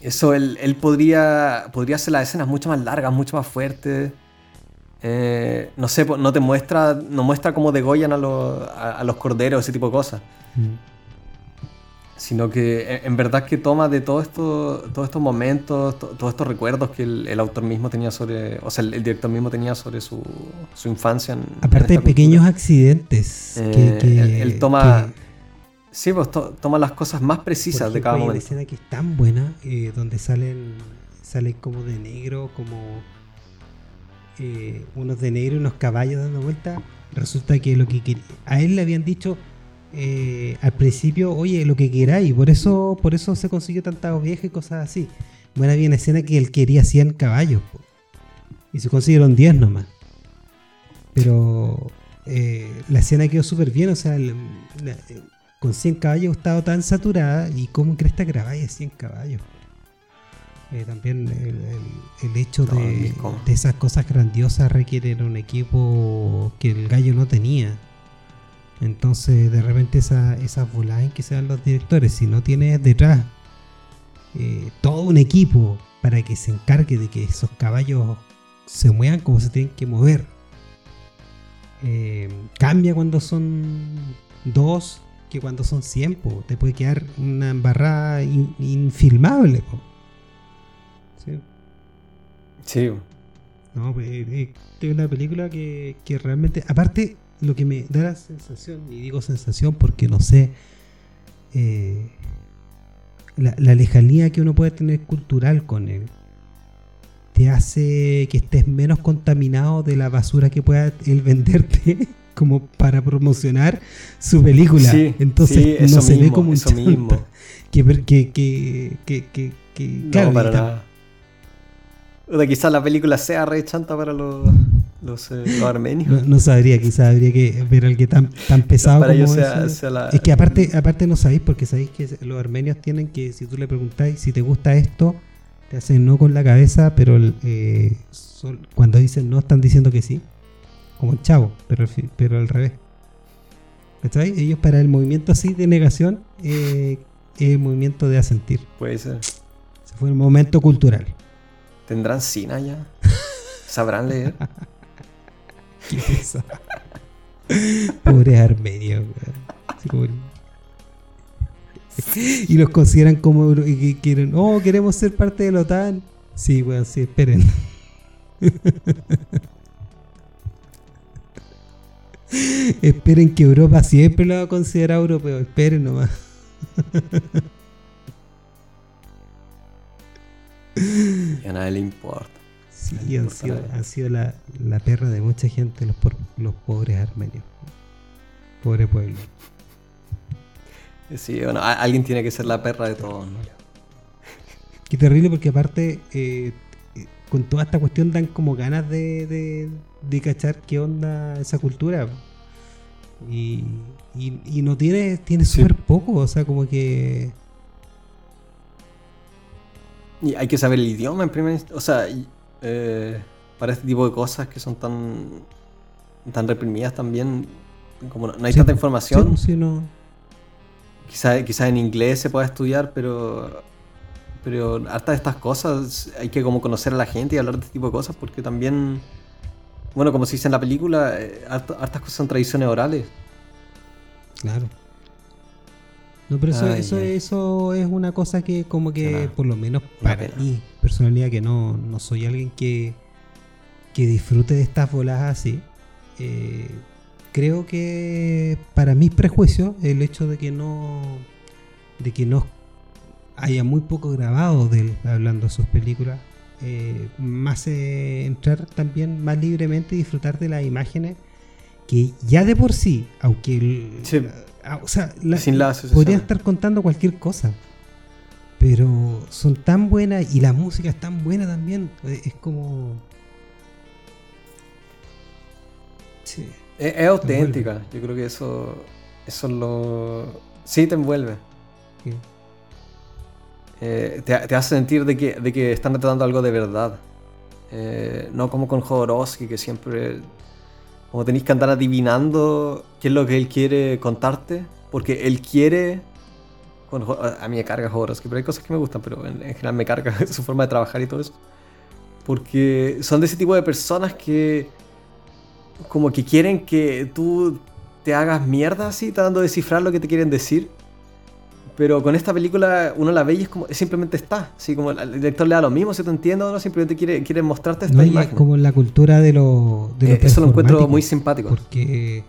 eso él, él, podría, podría hacer las escenas mucho más largas, mucho más fuertes. Eh, no sé, no te muestra, no muestra cómo degollan a los, a, los corderos, ese tipo de cosas. Mm sino que eh, en verdad que toma de todo esto, todos estos momentos, todos estos recuerdos que el, autor mismo tenía sobre, o sea, el, director mismo tenía sobre su, su infancia. Aparte de pequeños accidentes. Eh, que, él, toma... Sí, pues toma las cosas más precisas de cada momento. Hay una escena que es tan buena, eh, donde salen, salen como de negro, como unos de negro y unos caballos dando vuelta. Resulta que lo que a él le habían dicho eh, al principio, oye, lo que queráis, por eso, por eso se consiguió tantas viejas y cosas así. Bueno, había una escena que él quería 100 caballos y se consiguieron 10 nomás. Pero eh, la escena quedó súper bien, o sea, con 100 caballos estaba tan saturada y cómo crees que grabáis 100 caballos. Eh, también el, hecho de, esas cosas grandiosas requieren un equipo que el gallo no tenía. Entonces, de repente, esa, esas voladas en que se dan los directores, si no tienes detrás eh, todo un equipo para que se encargue de que esos caballos se muevan como se tienen que mover, eh, cambia cuando son dos que cuando son cien, te puede quedar una embarrada infilmable. Sí. Sí. No, pues, eh, es una película que, que realmente, aparte, lo que me da la sensación, y digo sensación porque no sé, eh, la, lejanía que uno puede tener cultural con él te hace que estés menos contaminado de la basura que pueda él venderte como para promocionar su película. Entonces no se ve como un eso mismo. Que, que, que, que, no, para nada. quizás la película sea re chanta para los los, eh, armenios. No, sabría, quizás habría que ver al que tan, tan pesado como Es que aparte, aparte no sabéis, porque sabéis que los armenios tienen que, si tú le preguntáis si te gusta esto, te hacen no con la cabeza, pero eh, cuando dicen no están diciendo que sí. Como el chavo, pero, pero al revés. ¿Cachai? Ellos para el movimiento así de negación eh, es el movimiento de asentir. Puede ser. Se fue un momento cultural. ¿Tendrán cina ya? ¿Sabrán leer? Pobres armenios, Y los consideran como y quieren, oh, queremos ser parte de la OTAN. Sí, bueno, sí, esperen. esperen que Europa siempre lo va a considerar europeo, esperen nomás. y a nadie le importa. Sí, han sido, la, perra de mucha gente, los, los pobres armenios. Pobre pueblo. Sí, bueno, alguien tiene que ser la perra de todos, ¿no? Qué terrible porque aparte, eh, eh, con toda esta cuestión dan como ganas de, de, cachar qué onda esa cultura. Y, y, no tiene, tiene súper poco, o sea, como que... Y hay que saber el idioma en primer O sea, eh, para este tipo de cosas que son tan, tan reprimidas también, como no, hay tanta información. Sí, no. Quizás en inglés se pueda estudiar, pero pero harta de estas cosas hay que como conocer a la gente y hablar de este tipo de cosas porque también, bueno, como se dice en la película, eh, hartas cosas son tradiciones orales. Claro. No, pero eso, eso, eso, es una cosa que como que, por lo menos para mí, personalidad, que no, no soy alguien que, que disfrute de estas voladas así, eh, creo que para mis prejuicios, el hecho de que no de que no haya muy poco grabado de él hablando de sus películas, eh, más entrar también más libremente y disfrutar de las imágenes que ya de por sí, aunque el, Ah, o sea, podrían estar contando cualquier cosa. Pero son tan buenas y la música es tan buena también. Es como. Sí. Es, auténtica. Yo creo que eso. Eso lo. Sí, te envuelve. Eh, te, hace sentir de que, de que están tratando algo de verdad. Eh, no como con Jodorowsky, que siempre como tenéis que andar adivinando qué es lo que él quiere contarte, porque él quiere... A mí me carga Jodorowsky, pero hay cosas que me gustan, pero en, general me carga su forma de trabajar y todo eso. Porque son de ese tipo de personas que como que quieren que tú te hagas mierda así, tratando de descifrar lo que te quieren decir. Pero con esta película uno la ve y es como simplemente está. Así como el director le da lo mismo, si te entiendo, ¿no? simplemente quiere, quiere mostrarte esta no, Es como la cultura de lo. De eh, eso lo encuentro muy simpático. Porque.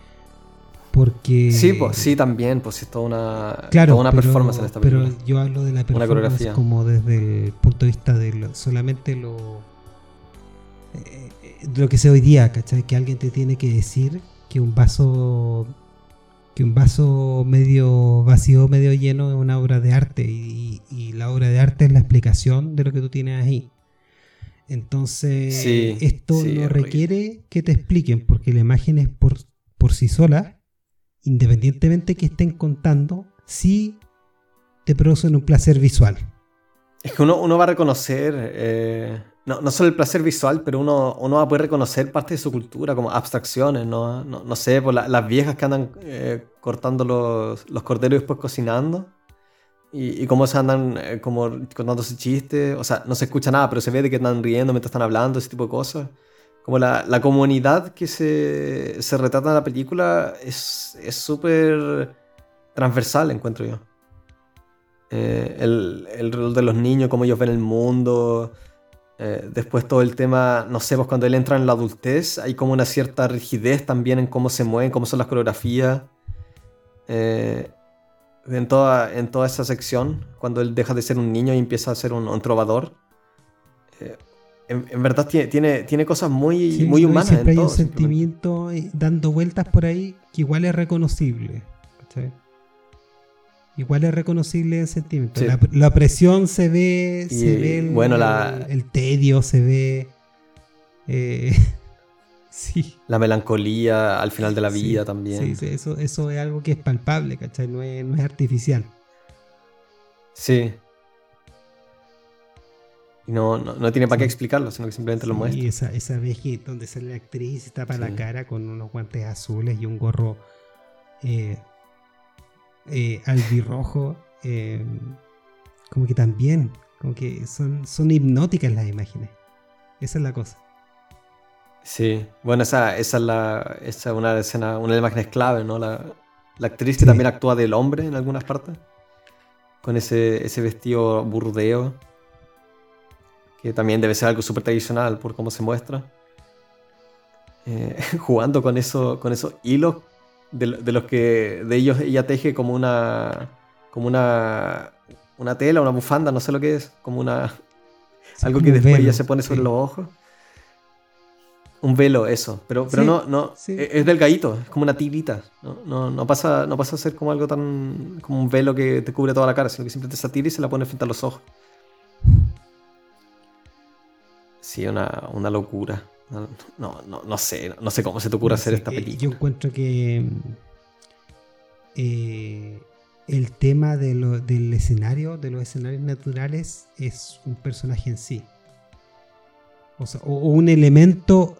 Porque. Sí, pues sí, también, pues es toda una, claro, toda una performance en esta película. Pero yo hablo de la performance como desde el punto de vista de solamente lo. Eh, lo que sé hoy día, ¿cachai? Que alguien te tiene que decir que un vaso que un vaso medio vacío, medio lleno es una obra de arte y, la obra de arte es la explicación de lo que tú tienes ahí. Entonces, esto no requiere que te expliquen porque la imagen es por, por sí sola, independientemente que estén contando, sí te producen un placer visual. Es que uno, va a reconocer, eh, no, no, solo el placer visual, pero uno, uno va a poder reconocer parte de su cultura, como abstracciones, ¿no? No, sé, por las viejas que andan eh, cortando los, los, corderos y después cocinando. Y, y cómo se andan eh, como contándose chistes. O sea, no se escucha nada, pero se ve de que están riendo mientras están hablando, ese tipo de cosas. Como la, la comunidad que se, se, retrata en la película es súper transversal, encuentro yo. Eh, el, el, rol de los niños, cómo ellos ven el mundo. Eh, después todo el tema, no sé, pues cuando él entra en la adultez, hay como una cierta rigidez también en cómo se mueven, cómo son las coreografías. Eh, en, toda, en toda esa sección, cuando él deja de ser un niño y empieza a ser un, trovador. En, verdad tiene, tiene, cosas muy, muy humanas. Siempre hay un sentimiento dando vueltas por ahí que igual es reconocible. Igual es reconocible el sentimiento. La, presión se ve, se ve el, bueno, el, tedio, se ve. Eh, sí. La melancolía al final de la vida también. Sí, eso, eso es algo que es palpable, ¿cachai? No es, no es artificial. Sí. Y no, no, tiene para qué explicarlo, sino que simplemente lo muestra. Y esa, esa vez que donde sale la actriz y tapa la cara con unos guantes azules y un gorro eh, eh, albirrojo, eh, como que también, como que son, son hipnóticas las imágenes. Esa es la cosa. Sí, bueno, esa, esa es, la, esa una escena, una de las imágenes clave, ¿no? La, la actriz que también actúa del hombre en algunas partes, con ese, ese vestido burdeo, que también debe ser algo súper tradicional por cómo se muestra. Eh, jugando con, eso, con esos hilos de, los que de ellos ella teje como una como una una tela, una bufanda, no sé lo que es, como una algo que después ella se pone sobre los ojos. Un velo, eso, pero, pero no, no, e, es delgadito, es como una tirita, ¿no? No, pasa, no pasa a ser como algo tan, como un velo que te cubre toda la cara, sino que simplemente se tira y se la pone frente a los ojos. Sí, una, una locura. No, no, no, sé, no sé cómo se te ocurre hacer esta película. Yo encuentro que eh, el tema del escenario, de los escenarios naturales, es un personaje en sí. O, sea, o, un elemento.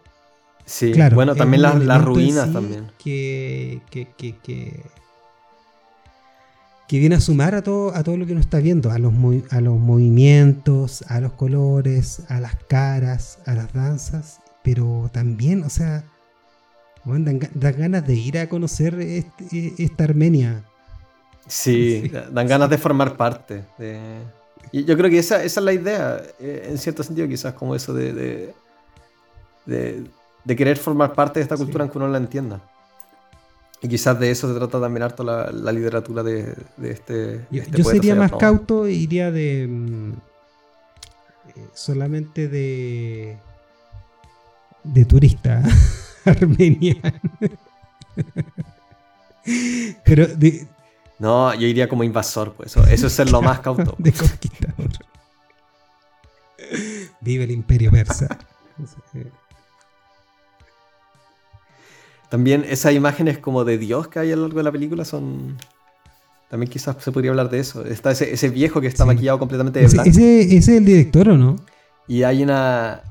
Sí, claro, bueno, también las, ruinas también. Que, que, que, que, viene a sumar a todo, a todo lo que uno está viendo, a los, a los movimientos, a los colores, a las caras, a las danzas pero también, o sea, dan, ganas de ir a conocer este, esta Armenia. Sí, dan ganas de formar parte. Y yo creo que esa, esa, es la idea, eh, en cierto sentido, quizás como eso de, de, querer formar parte de esta cultura aunque uno no la entienda. Y quizás de eso se trata también harto la, la literatura de, este. Yo, este sería más cauto e iría de. Mm, eh, solamente de de turista armeniano. Pero No, yo iría como invasor, pues eso, es ser lo más cauto. de conquistador. Vive el imperio persa. También esas imágenes como de Dios que hay a lo largo de la película son... También quizás se podría hablar de eso. Está ese, viejo que está maquillado completamente de blanco. Ese, ese, es el director, ¿o no? Y hay una,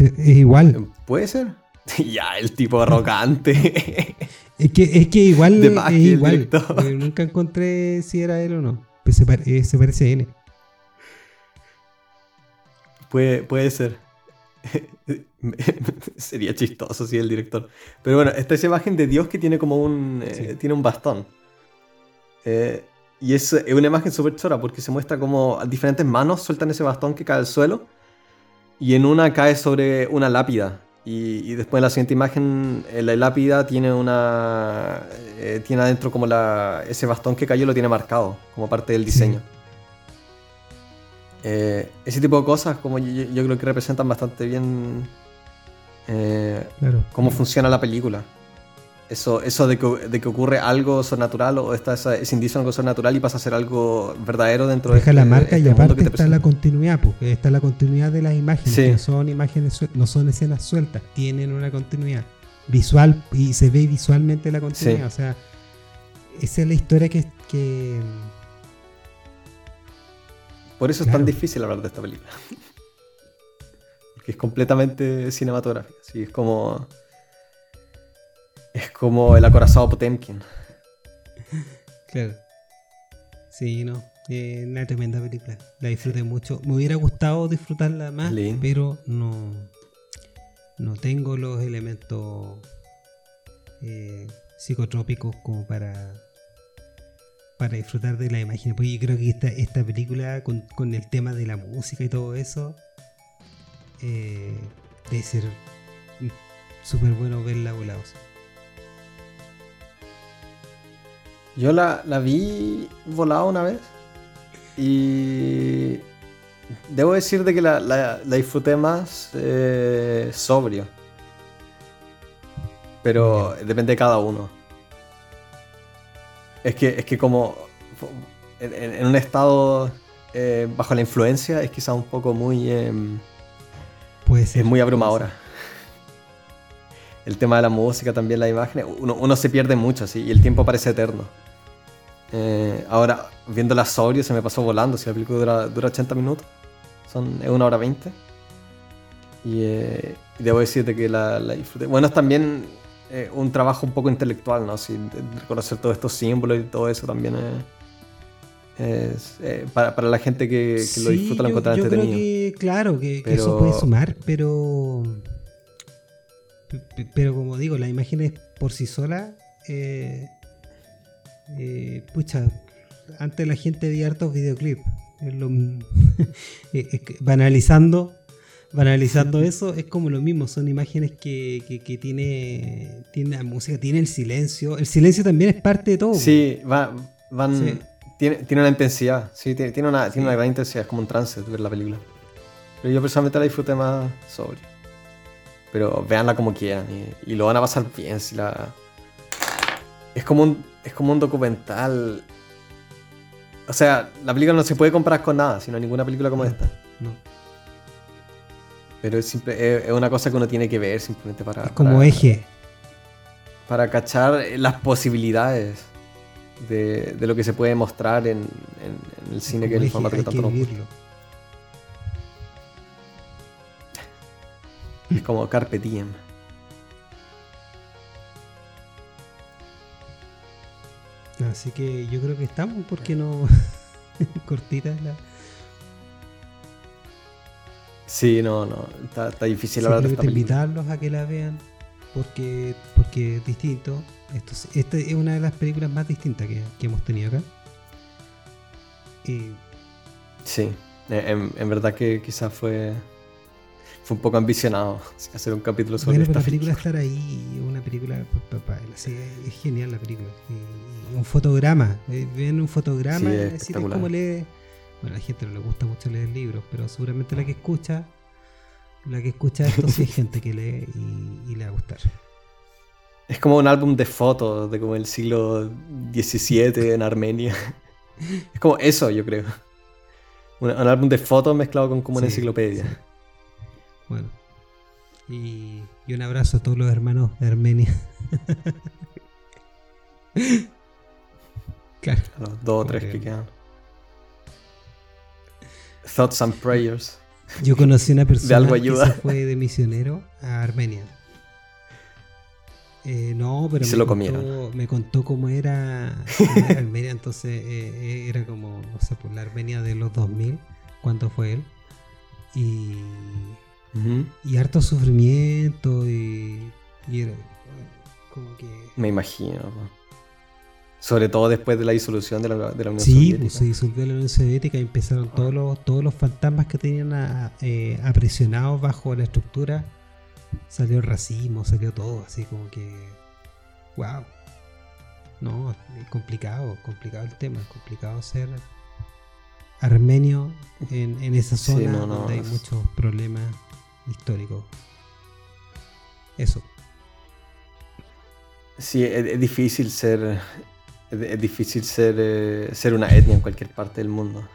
es igual. Puede ser. ya, el tipo arrogante. es, que, es que igual es igual. Nunca encontré si era él o no. Pues se, eh, parece a él. Puede, puede ser. Sería chistoso si el director. Pero bueno, está esa imagen de Dios que tiene como un. Eh, tiene un bastón. Eh, y es, una imagen súper chora porque se muestra como diferentes manos sueltan ese bastón que cae al suelo y en una cae sobre una lápida. Y, después en la siguiente imagen, eh, la lápida tiene una. Eh, tiene adentro como la, ese bastón que cayó lo tiene marcado como parte del diseño. Eh, ese tipo de cosas, como yo, creo que representan bastante bien cómo funciona la película. Eso, eso de, que, ocurre algo sobrenatural o está ese indicio de algo sobrenatural y pasa a ser algo verdadero dentro Deja de la este, marca y este aparte está la continuidad, porque está la continuidad de las imágenes, que no son imágenes, no son escenas sueltas, tienen una continuidad visual y se ve visualmente la continuidad. O sea, esa es la historia que. que... Por eso es tan difícil hablar de esta película. Porque es completamente cinematográfica. Sí, es como es como el acorazado Potemkin. Claro. Sí, no. Eh, una tremenda película. La disfruté mucho. Me hubiera gustado disfrutarla más, pero no. No tengo los elementos eh, psicotrópicos como para para disfrutar de la imagen. Porque yo creo que esta, esta película, con, el tema de la música y todo eso, eh, debe ser súper bueno verla volada. Yo la, vi volada una vez y debo decir de que la, disfruté más eh, sobrio. Pero depende de cada uno. Es que, es que como en, un estado eh, bajo la influencia es quizá un poco muy... Em, es muy abrumadora. El tema de la música, también la imagen, uno, uno se pierde mucho así y el tiempo parece eterno. Eh, ahora, viendo la sobrio, se me pasó volando. Si la película dura, 80 minutos, son, es una hora 20. Eh, y, debo decirte que la, disfruté. Bueno, es también eh, un trabajo un poco intelectual, ¿no? Así, reconocer todos estos símbolos y todo eso también es. para, la gente que, lo disfruta, lo encuentra entretenido. Creo que, claro, que, eso puede sumar, pero. Pero como digo, las imágenes por sí solas eh, pucha, antes la gente veía hartos videoclips. banalizando, banalizando eso, es como lo mismo, son imágenes que, que, tiene, tiene la música, tiene el silencio. El silencio también es parte de todo. Sí, va, van, Tiene, tiene, una intensidad, sí, tiene, una, tiene una gran intensidad, es como un trance ver la película. Pero yo personalmente la disfruté más sobre. Pero véanla como quieran y, y lo van a pasar bien si la es como un, es como un documental. O sea, la película no se puede comparar con nada, sino ninguna película como esta. No. Pero es, simple, es, una cosa que uno tiene que ver simplemente para. Es como eje. Para cachar las posibilidades de, de, lo que se puede mostrar en, en, el cine, que es el formato que tanto nos Es como Carpe Diem. Así que yo creo que estamos, porque no cortita la. Sí, no, no, está, difícil hablar de esta invitarlos a que la vean porque porque es distinto. Esto, esta es una de las películas más distintas que, hemos tenido acá. Y... Sí, en, en verdad que quizás fue fue un poco ambicionado hacer un capítulo sobre bueno, esta la película estar ahí, película, es genial la película. un fotograma, eh, ven un fotograma, es, como lee. Bueno, a la gente no le gusta mucho leer libros, pero seguramente la que escucha, la que escucha esto sí es gente que lee y, le va a gustar. Es como un álbum de fotos de como el siglo XVII en Armenia. Es como eso, yo creo. Un, álbum de fotos mezclado con como una enciclopedia. Bueno. Y, un abrazo a todos los hermanos de Armenia. claro. A los dos o tres que quedan. Thoughts and prayers. Yo conocí una persona que se fue de misionero a Armenia. Eh, no, pero se me, lo contó, me contó cómo era, Armenia, entonces eh, eh, era como, no sé, por la Armenia de los 2000, cuánto fue él. Y y harto sufrimiento y, era como que... Me imagino. Sobre todo después de la disolución de la, de la Unión sí, Soviética. Sí, pues se disolvió la Unión Soviética y empezaron todos los, todos los fantasmas que tenían eh, aprisionados bajo la estructura. Salió el racismo, salió todo, así como que... ¡Wow! No, es complicado, complicado el tema, es complicado ser armenio en, en esa zona donde hay muchos problemas histórico. Eso. Sí, es, difícil ser. Es, difícil ser, eh, ser una etnia en cualquier parte del mundo.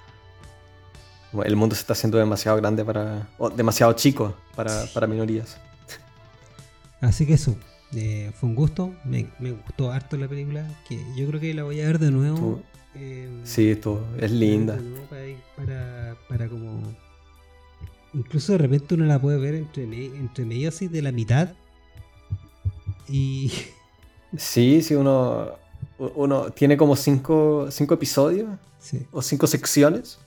El mundo se está haciendo demasiado grande para. o demasiado chico para, para minorías. Así que eso. Eh, fue un gusto. Me, gustó harto la película. Que yo creo que la voy a ver de nuevo. Eh, sí, esto es linda. Para, para, como. Incluso de repente uno la puede ver entre, entre medio así de la mitad. Y. Sí, sí, uno. Uno tiene como cinco, cinco episodios. O cinco secciones.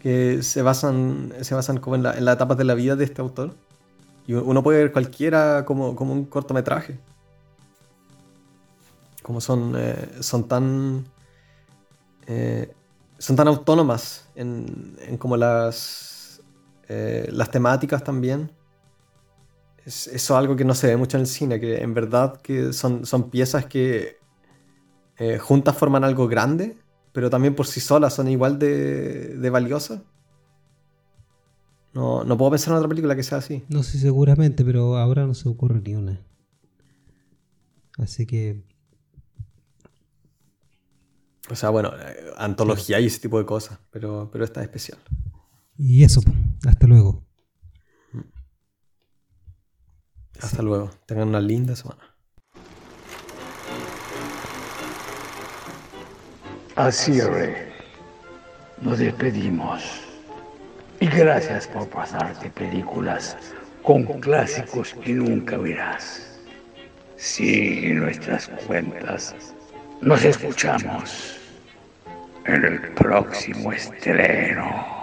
Que se basan. Se basan como en la, en la etapa de la vida de este autor. Y uno puede ver cualquiera como, como un cortometraje. Como son, eh, son tan. Eh, son tan autónomas en, en como las. Eh, las temáticas también. Es, eso es algo que no se ve mucho en el cine, que en verdad que son, son piezas que juntas forman algo grande, pero también por sí solas son igual de, de valiosas. No, no puedo pensar en otra película que sea así. No sé, seguramente, pero ahora no se ocurre ni una. Así que. O sea, bueno, eh, antología y ese tipo de cosas, pero, pero esta es especial. Y eso, hasta luego. Hasta luego. Tengan una linda semana. Así, Rey. Nos despedimos. Y gracias por pasarte películas con clásicos que nunca verás. Sigue nuestras cuentas. Nos escuchamos en el próximo estreno.